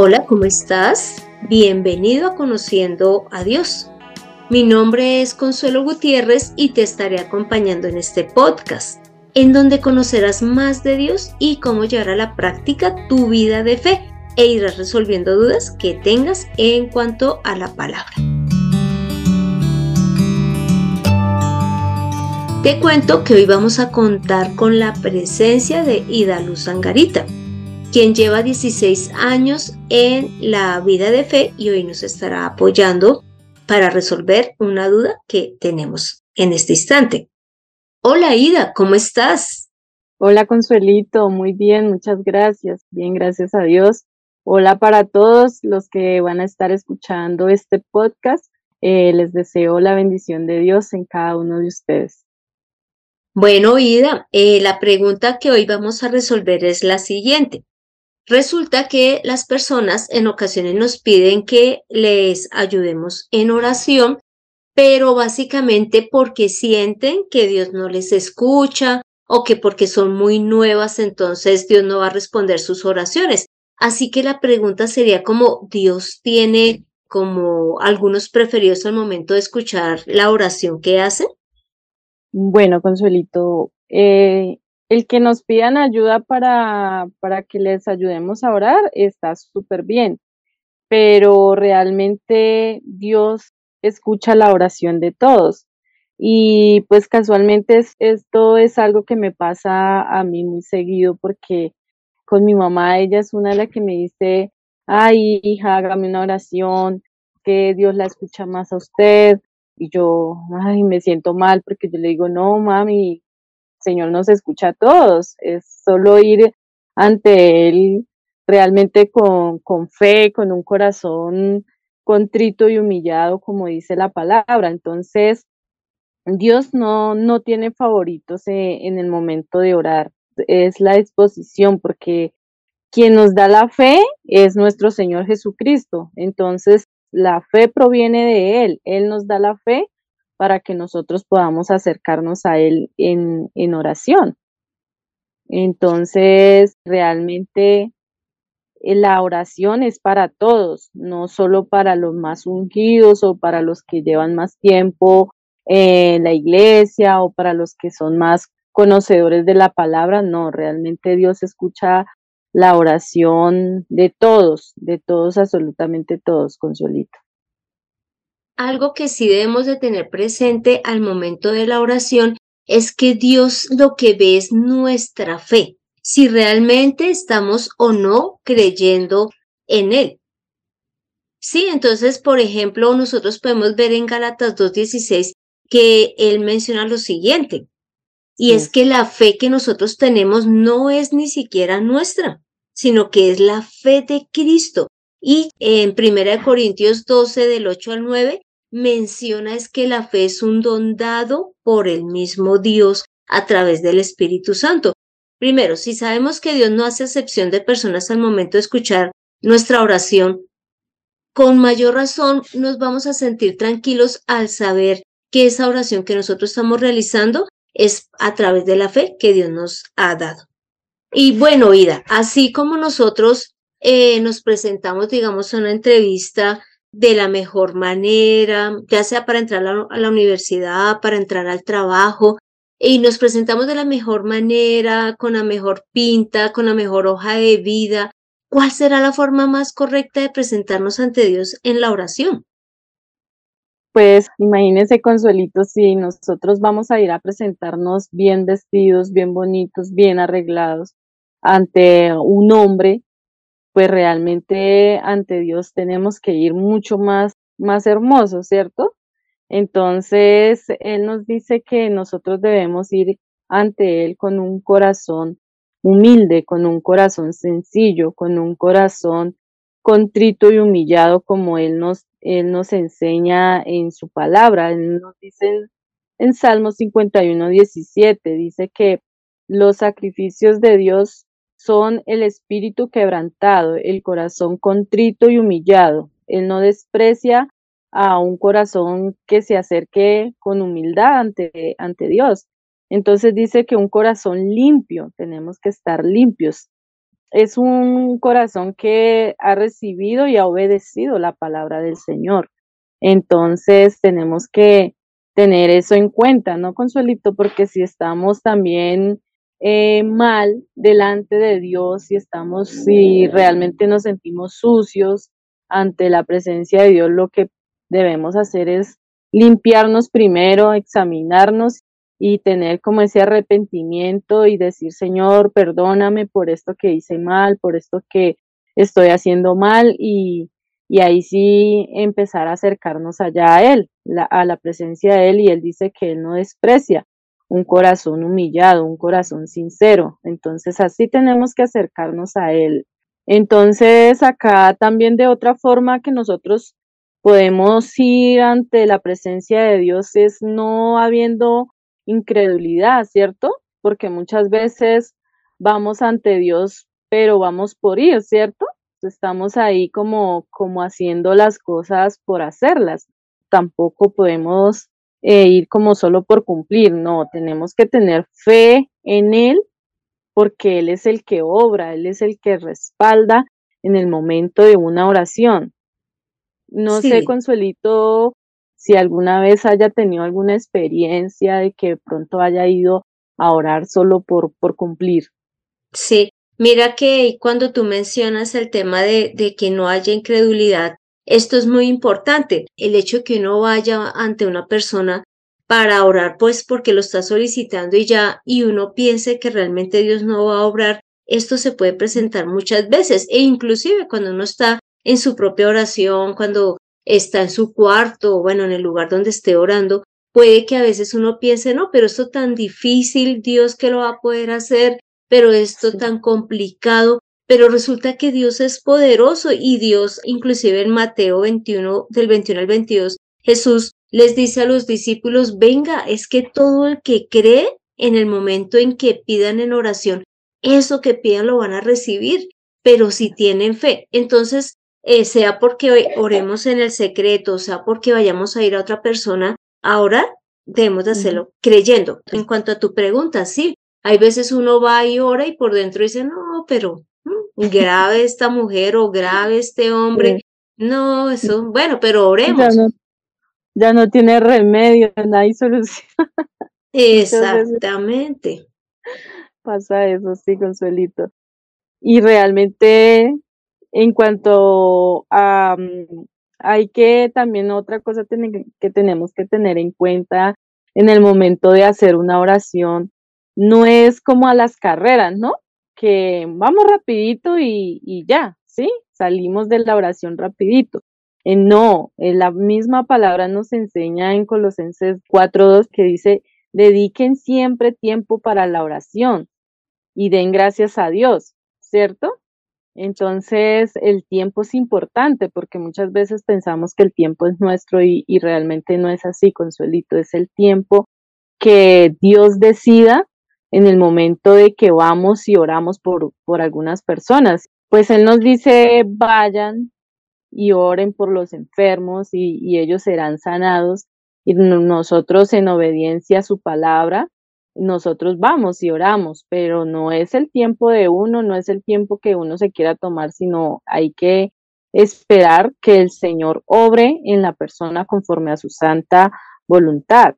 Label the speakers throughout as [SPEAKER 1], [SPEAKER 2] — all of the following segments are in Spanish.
[SPEAKER 1] Hola, ¿cómo estás? Bienvenido a Conociendo a Dios. Mi nombre es Consuelo Gutiérrez y te estaré acompañando en este podcast, en donde conocerás más de Dios y cómo llevar a la práctica tu vida de fe e irás resolviendo dudas que tengas en cuanto a la palabra. Te cuento que hoy vamos a contar con la presencia de Ida Luz Angarita quien lleva 16 años en la vida de fe y hoy nos estará apoyando para resolver una duda que tenemos en este instante. Hola Ida, ¿cómo estás?
[SPEAKER 2] Hola Consuelito, muy bien, muchas gracias. Bien, gracias a Dios. Hola para todos los que van a estar escuchando este podcast. Eh, les deseo la bendición de Dios en cada uno de ustedes.
[SPEAKER 1] Bueno, Ida, eh, la pregunta que hoy vamos a resolver es la siguiente. Resulta que las personas en ocasiones nos piden que les ayudemos en oración, pero básicamente porque sienten que Dios no les escucha o que porque son muy nuevas, entonces Dios no va a responder sus oraciones. Así que la pregunta sería como Dios tiene como algunos preferidos al momento de escuchar la oración que hacen.
[SPEAKER 2] Bueno, Consuelito, eh, el que nos pidan ayuda para, para que les ayudemos a orar está súper bien, pero realmente Dios escucha la oración de todos. Y pues casualmente esto es algo que me pasa a mí muy seguido porque con mi mamá, ella es una de las que me dice, ay hija, hágame una oración, que Dios la escucha más a usted. Y yo, ay, me siento mal porque yo le digo, no, mami, Señor nos escucha a todos, es solo ir ante Él realmente con, fe, con un corazón contrito y humillado, como dice la palabra. Entonces, Dios no, no tiene favoritos eh, en el momento de orar, es la disposición, porque quien nos da la fe es nuestro Señor Jesucristo. Entonces, la fe proviene de Él, Él nos da la fe para que nosotros podamos acercarnos a Él en, en oración. Entonces, realmente eh, la oración es para todos, no solo para los más ungidos o para los que llevan más tiempo en la iglesia o para los que son más conocedores de la palabra, no, realmente Dios escucha la oración de todos, de todos, absolutamente todos, Consuelito
[SPEAKER 1] algo que sí debemos de tener presente al momento de la oración es que Dios lo que ve es nuestra fe, si realmente estamos o no creyendo en Él. Sí, entonces, por ejemplo, nosotros podemos ver en Gálatas 2.16 que Él menciona lo siguiente, y es que la fe que nosotros tenemos no es ni siquiera nuestra, sino que es la fe de Cristo. Y en 1 Corintios 12, del 8 al 9, menciona es que la fe es un don dado por el mismo Dios a través del Espíritu Santo. Primero, si sabemos que Dios no hace excepción de personas al momento de escuchar nuestra oración, con mayor razón nos vamos a sentir tranquilos al saber que esa oración que nosotros estamos realizando es a través de la fe que Dios nos ha dado. Y bueno, Ida, así como nosotros eh, nos presentamos, digamos, a una entrevista de la mejor manera, ya sea para entrar a la, universidad, para entrar al trabajo, y nos presentamos de la mejor manera, con la mejor pinta, con la mejor hoja de vida. ¿Cuál será la forma más correcta de presentarnos ante Dios en la oración?
[SPEAKER 2] Pues imagínese, Consuelito, si nosotros vamos a ir a presentarnos bien vestidos, bien bonitos, bien arreglados ante un hombre, pues realmente ante Dios tenemos que ir mucho más, más hermosos, ¿cierto? Entonces, Él nos dice que nosotros debemos ir ante Él con un corazón humilde, con un corazón sencillo, con un corazón contrito y humillado como Él nos, Él nos enseña en su palabra. Él nos dice en, en Salmo 51, 17, dice que los sacrificios de Dios son el espíritu quebrantado, el corazón contrito y humillado. Él no desprecia a un corazón que se acerque con humildad ante, ante Dios. Entonces dice que un corazón limpio, tenemos que estar limpios. es un corazón que ha recibido y ha obedecido la palabra del Señor. Entonces tenemos que tener eso en cuenta, ¿no, Consuelito? Porque si estamos también eh, mal delante de Dios, si estamos, si realmente nos sentimos sucios ante la presencia de Dios, lo que debemos hacer es limpiarnos primero, examinarnos y tener como ese arrepentimiento y decir, Señor, perdóname por esto que hice mal, por esto que estoy haciendo mal y, y ahí sí empezar a acercarnos allá a Él, a la presencia de Él y Él dice que Él no desprecia un corazón humillado, un corazón sincero. Entonces así tenemos que acercarnos a Él. Entonces acá también de otra forma que nosotros podemos ir ante la presencia de Dios es no habiendo incredulidad, ¿cierto? Porque muchas veces vamos ante Dios, pero vamos por ir, ¿cierto? Estamos ahí como, como haciendo las cosas por hacerlas. Tampoco podemos eh, ir como solo por cumplir, no, tenemos que tener fe en Él porque Él es el que obra, Él es el que respalda en el momento de una oración. No sé, Consuelito, si alguna vez haya tenido alguna experiencia de que de pronto haya ido a orar solo por, por cumplir.
[SPEAKER 1] Sí, mira que cuando tú mencionas el tema de, de que no haya incredulidad, esto es muy importante, el hecho de que uno vaya ante una persona para orar, pues porque lo está solicitando y ya, y uno piense que realmente Dios no va a obrar, esto se puede presentar muchas veces, e inclusive cuando uno está en su propia oración, cuando está en su cuarto, bueno, en el lugar donde esté orando, puede que a veces uno piense, no, pero esto tan difícil, Dios que lo va a poder hacer, pero esto tan complicado, pero resulta que Dios es poderoso y Dios, inclusive en Mateo 21, del 21 al 22, Jesús les dice a los discípulos, venga, es que todo el que cree en el momento en que pidan en oración, eso que pidan lo van a recibir, pero si tienen fe. Entonces, eh, sea porque oremos en el secreto, sea porque vayamos a ir a otra persona a orar, debemos de hacerlo creyendo. En cuanto a tu pregunta, sí, hay veces uno va y ora y por dentro dice, no, pero grave esta mujer o grave este hombre. No, eso, bueno, pero oremos.
[SPEAKER 2] Ya no, tiene remedio, no hay solución.
[SPEAKER 1] Exactamente.
[SPEAKER 2] Pasa eso, sí, Consuelito. Y realmente en cuanto a, mm, hay que también otra cosa que tenemos que tener en cuenta en el momento de hacer una oración, no es como a las carreras, ¿no? Que vamos rapidito y, y ya, ¿sí? Salimos de la oración rapidito. Eh, no, eh, la misma palabra nos enseña en Colosenses 4.2 que dice, dediquen siempre tiempo para la oración y den gracias a Dios, ¿cierto? Entonces, el tiempo es importante porque muchas veces pensamos que el tiempo es nuestro y, realmente no es así, Consuelito, es el tiempo que Dios decida en el momento de que vamos y oramos por, por algunas personas. Pues Él nos dice, vayan y oren por los enfermos y, y ellos serán sanados. Y nosotros en obediencia a su palabra, nosotros vamos y oramos, pero no es el tiempo de uno, no es el tiempo que uno se quiera tomar, sino hay que esperar que el Señor obre en la persona conforme a su santa voluntad.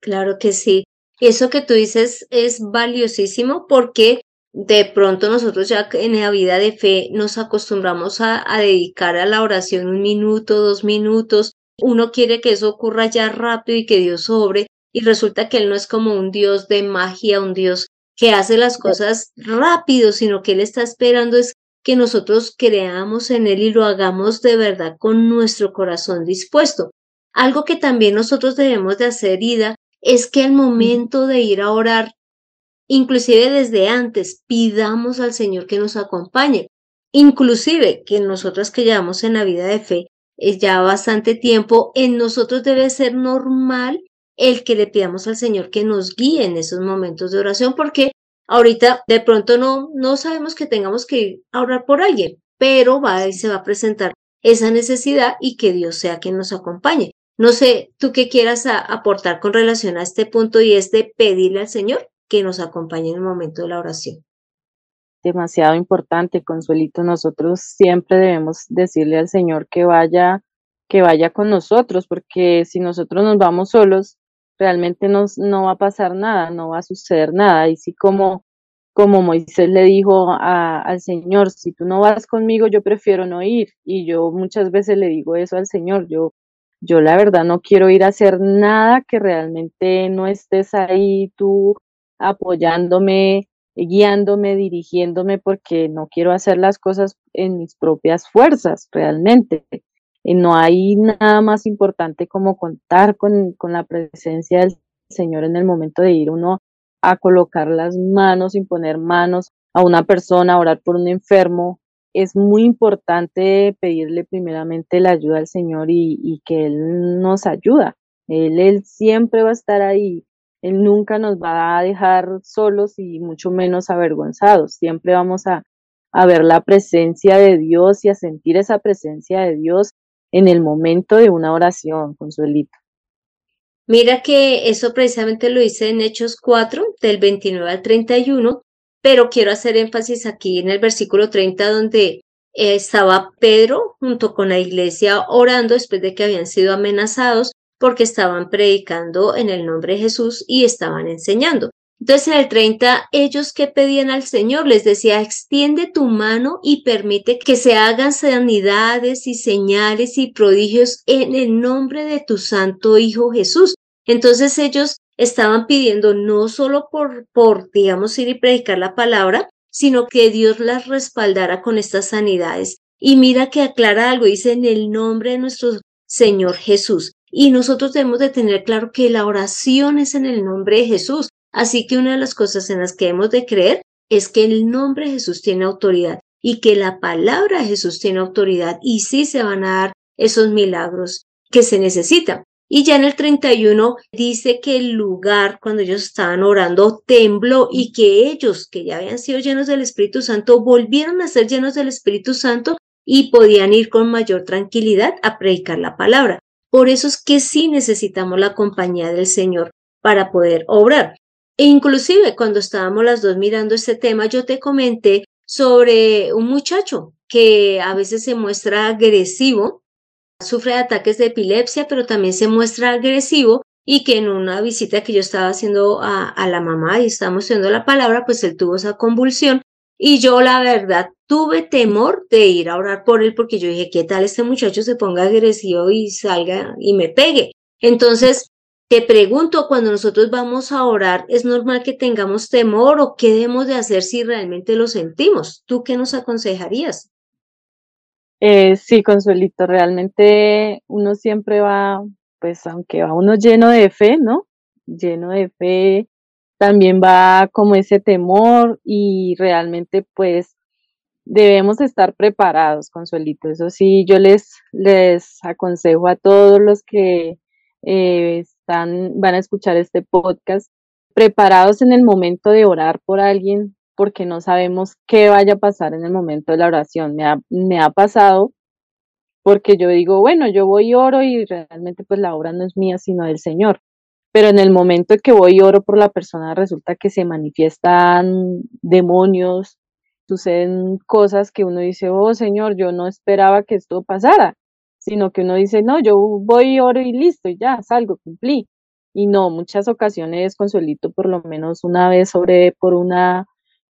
[SPEAKER 1] Claro que sí. Eso que tú dices es valiosísimo porque de pronto nosotros ya en la vida de fe nos acostumbramos a, a dedicar a la oración un minuto, dos minutos. Uno quiere que eso ocurra ya rápido y que Dios obre, y resulta que Él no es como un Dios de magia, un Dios que hace las cosas rápido, sino que Él está esperando es que nosotros creamos en Él y lo hagamos de verdad con nuestro corazón dispuesto. Algo que también nosotros debemos de hacer, Ida, es que al momento de ir a orar, inclusive desde antes, pidamos al Señor que nos acompañe. Inclusive que nosotros que llevamos en la vida de fe es ya bastante tiempo, en nosotros debe ser normal el que le pidamos al Señor que nos guíe en esos momentos de oración, porque ahorita de pronto no, no sabemos que tengamos que ir a orar por alguien, pero va y se va a presentar esa necesidad y que Dios sea quien nos acompañe. No sé, tú qué quieras aportar con relación a este punto y es de pedirle al Señor que nos acompañe en el momento de la oración.
[SPEAKER 2] demasiado importante, Consuelito. Nosotros siempre debemos decirle al Señor que vaya, que vaya con nosotros, porque si nosotros nos vamos solos, realmente nos, no va a pasar nada, no va a suceder nada. Y si como, como Moisés le dijo al Señor, si tú no vas conmigo, yo prefiero no ir. Y yo muchas veces le digo eso al Señor, yo, yo la verdad no quiero ir a hacer nada que realmente no estés ahí tú apoyándome, guiándome, dirigiéndome, porque no quiero hacer las cosas en mis propias fuerzas realmente. Y no hay nada más importante como contar con, con la presencia del Señor en el momento de ir uno a colocar las manos, imponer manos a una persona, a orar por un enfermo. Es muy importante pedirle primeramente la ayuda al Señor y, que Él nos ayuda. Él, él siempre va a estar ahí él nunca nos va a dejar solos y mucho menos avergonzados. Siempre vamos a, ver la presencia de Dios y a sentir esa presencia de Dios en el momento de una oración, Consuelito.
[SPEAKER 1] Mira que eso precisamente lo hice en Hechos 4, del 29 al 31, pero quiero hacer énfasis aquí en el versículo 30, donde estaba Pedro junto con la iglesia orando después de que habían sido amenazados porque estaban predicando en el nombre de Jesús y estaban enseñando. Entonces en el 30, ellos que pedían al Señor les decía, extiende tu mano y permite que se hagan sanidades y señales y prodigios en el nombre de tu santo Hijo Jesús. Entonces ellos estaban pidiendo no solo por, por, digamos, ir y predicar la palabra, sino que Dios las respaldara con estas sanidades. Y mira que aclara algo, dice en el nombre de nuestro Señor Jesús. Y nosotros debemos de tener claro que la oración es en el nombre de Jesús. Así que una de las cosas en las que hemos de creer es que el nombre de Jesús tiene autoridad y que la palabra de Jesús tiene autoridad y sí se van a dar esos milagros que se necesitan. Y ya en el 31 dice que el lugar cuando ellos estaban orando tembló y que ellos que ya habían sido llenos del Espíritu Santo volvieron a ser llenos del Espíritu Santo y podían ir con mayor tranquilidad a predicar la palabra. Por eso es que sí necesitamos la compañía del Señor para poder obrar. E inclusive cuando estábamos las dos mirando este tema, yo te comenté sobre un muchacho que a veces se muestra agresivo, sufre ataques de epilepsia, pero también se muestra agresivo y que en una visita que yo estaba haciendo a, a la mamá y estábamos haciendo la palabra, pues él tuvo esa convulsión y yo la verdad tuve temor de ir a orar por él porque yo dije, ¿qué tal este muchacho se ponga agresivo y salga y me pegue? Entonces, te pregunto, cuando nosotros vamos a orar, ¿es normal que tengamos temor o qué debemos de hacer si realmente lo sentimos? ¿Tú qué nos aconsejarías?
[SPEAKER 2] Eh, sí, Consuelito, realmente uno siempre va, pues aunque va uno lleno de fe, ¿no? Lleno de fe, también va como ese temor y realmente pues debemos estar preparados, Consuelito. Eso sí, yo les, les aconsejo a todos los que eh, están, van a escuchar este podcast, preparados en el momento de orar por alguien, porque no sabemos qué vaya a pasar en el momento de la oración. Me ha, pasado porque yo digo, bueno, yo voy y oro y realmente pues la obra no es mía, sino del Señor pero en el momento que voy y oro por la persona resulta que se manifiestan demonios, suceden cosas que uno dice, oh Señor, yo no esperaba que esto pasara, sino que uno dice, no, yo voy y oro y listo, y ya, salgo, cumplí. Y no, muchas ocasiones, Consuelito, por lo menos una vez sobre por una,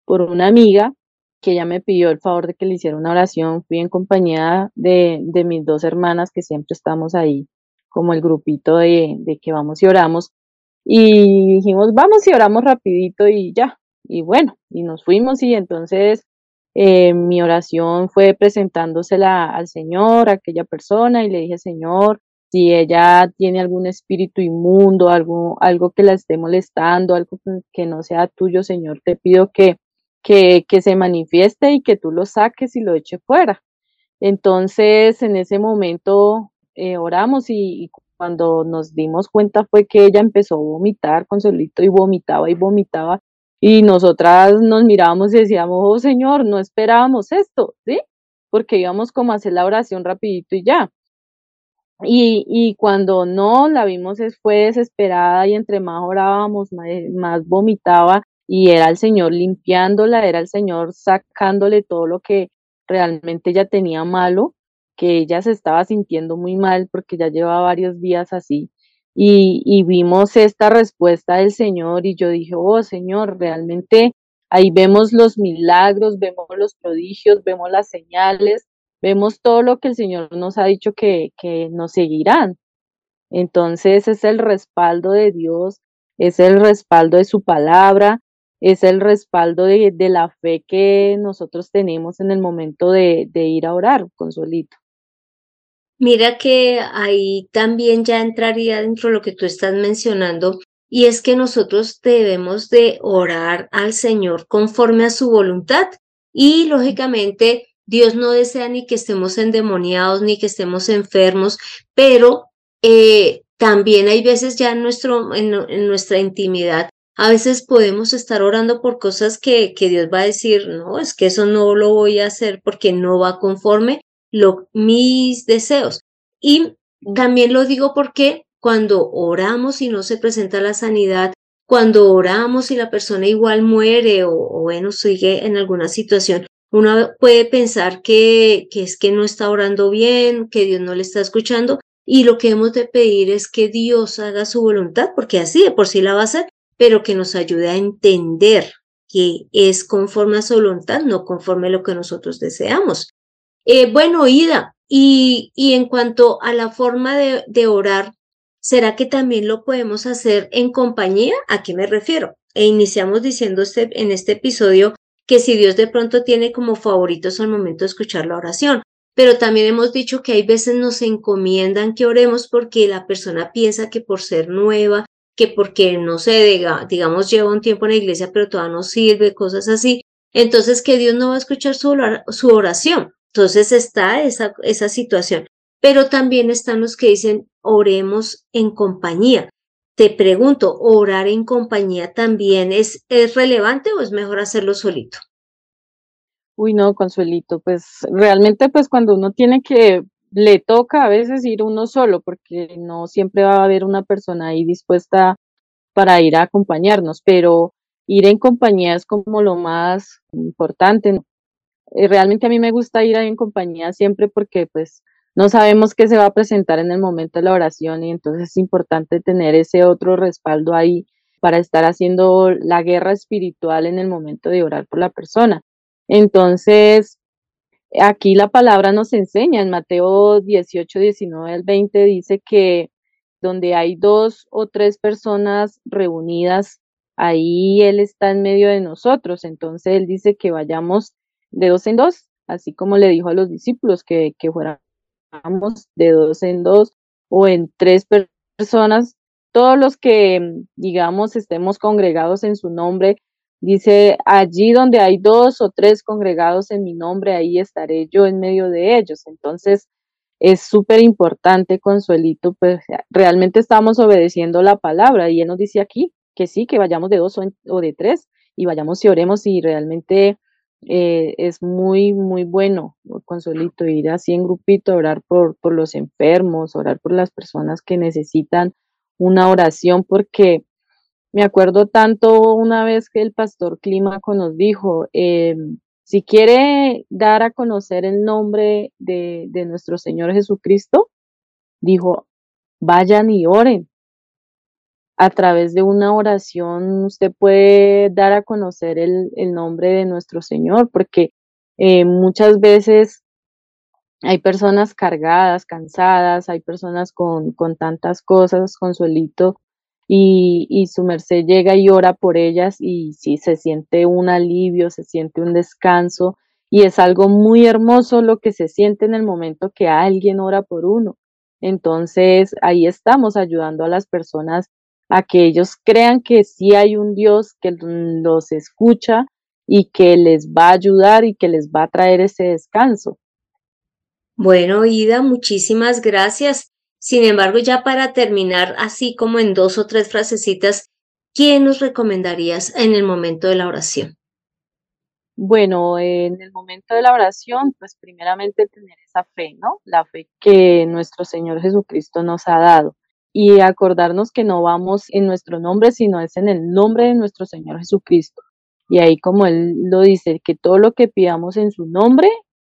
[SPEAKER 2] por una amiga que ella me pidió el favor de que le hiciera una oración, fui en compañía de, de mis dos hermanas que siempre estamos ahí como el grupito de, que vamos y oramos. Y dijimos, vamos y oramos rapidito y ya. Y bueno, y nos fuimos y entonces eh, mi oración fue presentándosela al Señor, a aquella persona, y le dije, Señor, si ella tiene algún espíritu inmundo, algo, algo que la esté molestando, algo que no sea tuyo, Señor, te pido que, que, se manifieste y que tú lo saques y lo eche fuera. Entonces, en ese momento eh, oramos y, cuando nos dimos cuenta fue que ella empezó a vomitar con solito y vomitaba y vomitaba y nosotras nos mirábamos y decíamos, oh Señor, no esperábamos esto, ¿sí? Porque íbamos como a hacer la oración rapidito y ya. Y, y cuando no la vimos fue desesperada y entre más orábamos, más vomitaba y era el Señor limpiándola, era el Señor sacándole todo lo que realmente ella tenía malo, que ella se estaba sintiendo muy mal porque ya llevaba varios días así. Y, y vimos esta respuesta del Señor y yo dije, oh Señor, realmente ahí vemos los milagros, vemos los prodigios, vemos las señales, vemos todo lo que el Señor nos ha dicho que, que nos seguirán. Entonces es el respaldo de Dios, es el respaldo de su palabra, es el respaldo de, la fe que nosotros tenemos en el momento de, de ir a orar, Consuelito.
[SPEAKER 1] Mira que ahí también ya entraría dentro de lo que tú estás mencionando, y es que nosotros debemos de orar al Señor conforme a su voluntad. Y lógicamente Dios no desea ni que estemos endemoniados ni que estemos enfermos, pero eh, también hay veces ya nuestro, en, nuestra intimidad, a veces podemos estar orando por cosas que, que, Dios va a decir, no, es que eso no lo voy a hacer porque no va conforme lo, mis deseos. Y también lo digo porque cuando oramos y no se presenta la sanidad, cuando oramos y la persona igual muere o, o bueno, sigue en alguna situación, uno puede pensar que, que es que no está orando bien, que Dios no le está escuchando, y lo que hemos de pedir es que Dios haga su voluntad, porque así de por sí la va a hacer, pero que nos ayude a entender que es conforme a su voluntad, no conforme a lo que nosotros deseamos. Eh, bueno, Ida, y, y, en cuanto a la forma de, de orar, ¿será que también lo podemos hacer en compañía? ¿A qué me refiero? E iniciamos diciendo este, en este episodio que si Dios de pronto tiene como favoritos al momento de escuchar la oración, pero también hemos dicho que hay veces nos encomiendan que oremos porque la persona piensa que por ser nueva, que porque no se digamos, lleva un tiempo en la iglesia, pero todavía no sirve, cosas así. Entonces, que Dios no va a escuchar su, oración. Entonces está esa, esa situación. Pero también están los que dicen, oremos en compañía. Te pregunto, ¿orar en compañía también es, es relevante o es mejor hacerlo solito?
[SPEAKER 2] Uy, no, Consuelito, pues realmente pues cuando uno tiene que, le toca a veces ir uno solo, porque no siempre va a haber una persona ahí dispuesta para ir a acompañarnos, pero ir en compañía es como lo más importante. Eh, realmente a mí me gusta ir en compañía siempre porque pues no sabemos qué se va a presentar en el momento de la oración y entonces es importante tener ese otro respaldo ahí para estar haciendo la guerra espiritual en el momento de orar por la persona. Entonces, aquí la palabra nos enseña, en Mateo 18, 19 al 20 dice que donde hay dos o tres personas reunidas, ahí Él está en medio de nosotros. Entonces Él dice que vayamos de dos en dos, así como le dijo a los discípulos que, que fuéramos de dos en dos o en tres personas, todos los que, digamos, estemos congregados en su nombre, Dice, allí donde hay dos o tres congregados en mi nombre, ahí estaré yo en medio de ellos. Entonces, es súper importante, Consuelito, pues realmente estamos obedeciendo la palabra y él nos dice aquí que sí, que vayamos de dos o, de tres y vayamos y oremos y realmente eh, es muy, muy bueno, Consuelito, ir así en grupito, orar por, por los enfermos, orar por las personas que necesitan una oración, porque me acuerdo tanto una vez que el pastor Clímaco nos dijo, em, si quiere dar a conocer el nombre de, nuestro Señor Jesucristo, dijo, vayan y oren. A través de una oración usted puede dar a conocer el, nombre de nuestro Señor, porque eh, muchas veces hay personas cargadas, cansadas, hay personas con, con tantas cosas, consuelito, y, su merced llega y ora por ellas y sí, se siente un alivio, se siente un descanso y es algo muy hermoso lo que se siente en el momento que alguien ora por uno. Entonces ahí estamos ayudando a las personas a que ellos crean que sí hay un Dios que los escucha y que les va a ayudar y que les va a traer ese descanso.
[SPEAKER 1] Bueno, Ida, muchísimas gracias. Sin embargo, ya para terminar, así como en dos o tres frasecitas, ¿quién nos recomendarías en el momento de la oración?
[SPEAKER 2] Bueno, en el momento de la oración, pues primeramente tener esa fe, ¿no? La fe que nuestro Señor Jesucristo nos ha dado. y acordarnos que no vamos en nuestro nombre, sino es en el nombre de nuestro Señor Jesucristo. Y ahí como Él lo dice, que todo lo que pidamos en su nombre,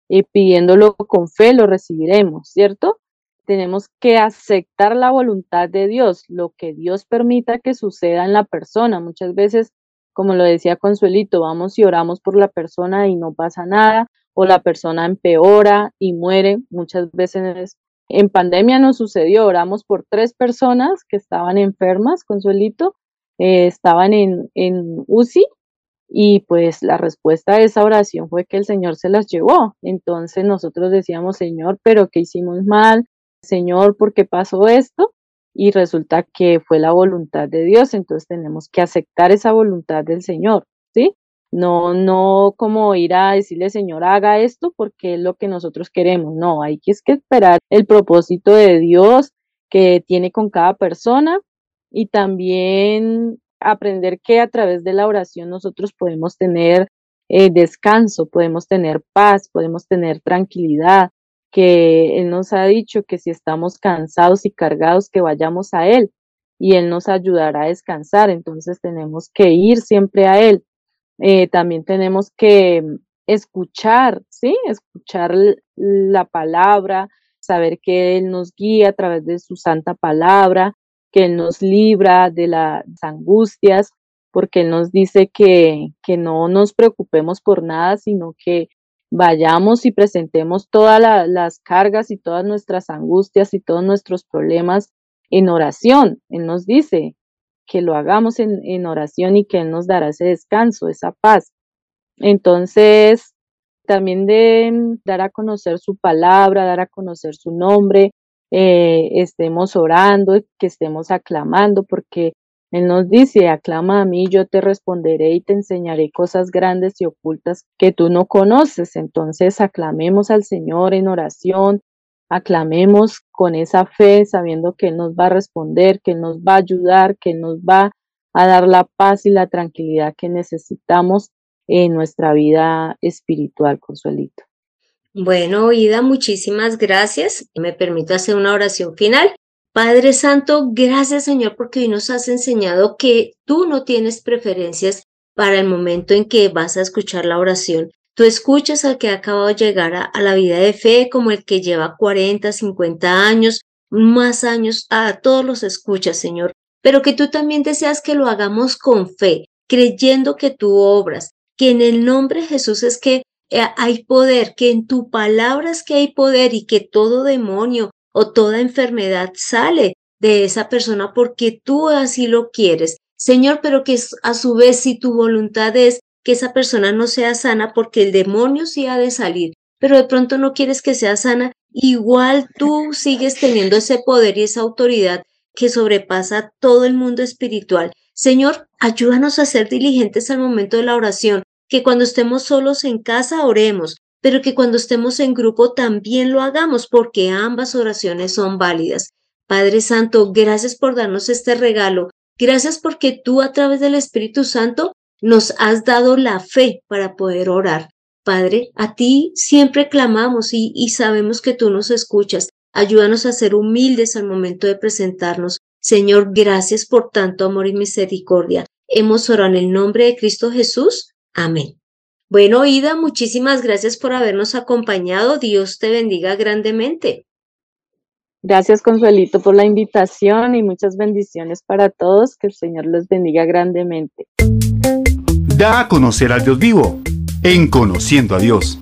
[SPEAKER 2] y pidiéndolo con fe, lo recibiremos, ¿cierto? Tenemos que aceptar la voluntad de Dios, lo que Dios permita que suceda en la persona. Muchas veces, como lo decía Consuelito, vamos y oramos por la persona y no pasa nada, o la persona empeora y muere. Muchas veces en pandemia nos sucedió, oramos por tres personas que estaban enfermas, Consuelito, eh, estaban en, en UCI y pues la respuesta a esa oración fue que el Señor se las llevó. Entonces nosotros decíamos, Señor, pero ¿qué hicimos mal? Señor, ¿por qué pasó esto? Y resulta que fue la voluntad de Dios, entonces tenemos que aceptar esa voluntad del Señor, ¿sí? No, no como ir a decirle, Señor, haga esto porque es lo que nosotros queremos. No, hay que, es que esperar el propósito de Dios que tiene con cada persona y también aprender que a través de la oración nosotros podemos tener eh, descanso, podemos tener paz, podemos tener tranquilidad, que Él nos ha dicho que si estamos cansados y cargados, que vayamos a Él y Él nos ayudará a descansar. Entonces tenemos que ir siempre a Él. Eh, también tenemos que escuchar, ¿sí? Escuchar la palabra, saber que Él nos guía a través de su santa palabra, que Él nos libra de las angustias, porque Él nos dice que, que no nos preocupemos por nada, sino que vayamos y presentemos todas las cargas y todas nuestras angustias y todos nuestros problemas en oración. Él nos dice que lo hagamos en, oración y que Él nos dará ese descanso, esa paz. Entonces, también de dar a conocer su palabra, dar a conocer su nombre, eh, estemos orando, que estemos aclamando, porque Él nos dice, aclama a mí, yo te responderé y te enseñaré cosas grandes y ocultas que tú no conoces. Entonces aclamemos al Señor en oración, aclamemos con esa fe, sabiendo que Él nos va a responder, que Él nos va a ayudar, que Él nos va a dar la paz y la tranquilidad que necesitamos en nuestra vida espiritual, Consuelito.
[SPEAKER 1] Bueno, Ida, muchísimas gracias. Me permito hacer una oración final. Padre Santo, gracias Señor porque hoy nos has enseñado que tú no tienes preferencias para el momento en que vas a escuchar la oración. Tú escuchas al que ha acabado de llegar a, la vida de fe, como el que lleva 40, 50 años, más años, a todos los escuchas, Señor, pero que tú también deseas que lo hagamos con fe, creyendo que tú obras, que en el nombre de Jesús es que eh, hay poder, que en tu palabra es que hay poder y que todo demonio o toda enfermedad sale de esa persona porque tú así lo quieres. Señor, pero que a su vez si tu voluntad es que esa persona no sea sana porque el demonio sí ha de salir, pero de pronto no quieres que sea sana, igual tú sigues teniendo ese poder y esa autoridad que sobrepasa todo el mundo espiritual. Señor, ayúdanos a ser diligentes al momento de la oración, que cuando estemos solos en casa oremos, pero que cuando estemos en grupo también lo hagamos, porque ambas oraciones son válidas. Padre Santo, gracias por darnos este regalo. Gracias porque tú a través del Espíritu Santo nos has dado la fe para poder orar. Padre, a ti siempre clamamos y, y, sabemos que tú nos escuchas. Ayúdanos a ser humildes al momento de presentarnos. Señor, gracias por tanto amor y misericordia. Hemos orado en el nombre de Cristo Jesús. Amén. Bueno, Ida, muchísimas gracias por habernos acompañado. Dios te bendiga grandemente.
[SPEAKER 2] Gracias, Consuelito, por la invitación y muchas bendiciones para todos. Que el Señor los bendiga grandemente.
[SPEAKER 3] Da a conocer al Dios vivo en Conociendo a Dios.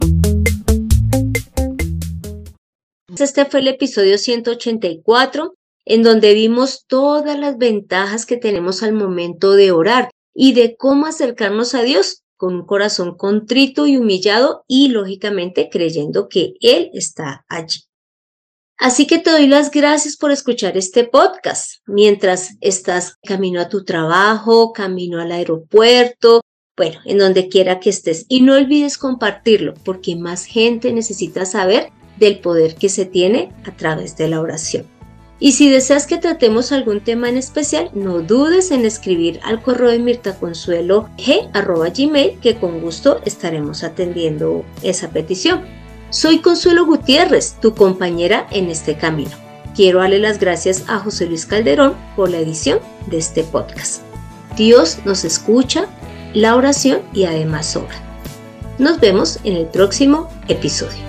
[SPEAKER 1] Este fue el episodio 184, en donde vimos todas las ventajas que tenemos al momento de orar y de cómo acercarnos a Dios con un corazón contrito y humillado y lógicamente creyendo que Él está allí. Así que te doy las gracias por escuchar este podcast mientras estás camino a tu trabajo, camino al aeropuerto, bueno, en donde quiera que estés. Y no olvides compartirlo porque más gente necesita saber del poder que se tiene a través de la oración. Y si deseas que tratemos algún tema en especial, no dudes en escribir al correo de Mirta Consuelo Gmail, que con gusto estaremos atendiendo esa petición. Soy Consuelo Gutiérrez, tu compañera en este camino. quiero darle las gracias a José Luis Calderón por la edición de este podcast. Dios nos escucha, la oración y además obra. Nos vemos en el próximo episodio.